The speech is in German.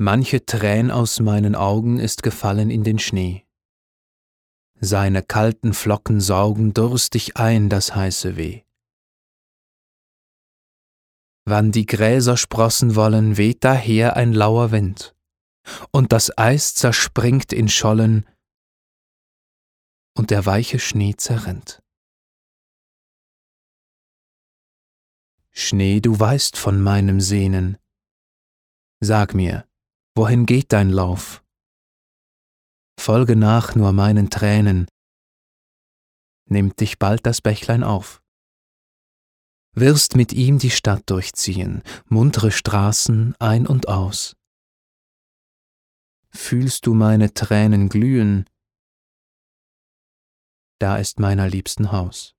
Manche Trän aus meinen Augen ist gefallen in den Schnee. Seine kalten Flocken saugen durstig ein das heiße Weh. Wann die Gräser sprossen wollen, weht daher ein lauer Wind, und das Eis zerspringt in Schollen, und der weiche Schnee zerrinnt. Schnee, du weißt von meinem Sehnen. Sag mir, wohin geht dein Lauf? Folge nach nur meinen Tränen, nimmt dich bald das Bächlein auf. Wirst mit ihm die Stadt durchziehen, muntere Straßen ein und aus. Fühlst du meine Tränen glühen, da ist meiner Liebsten Haus.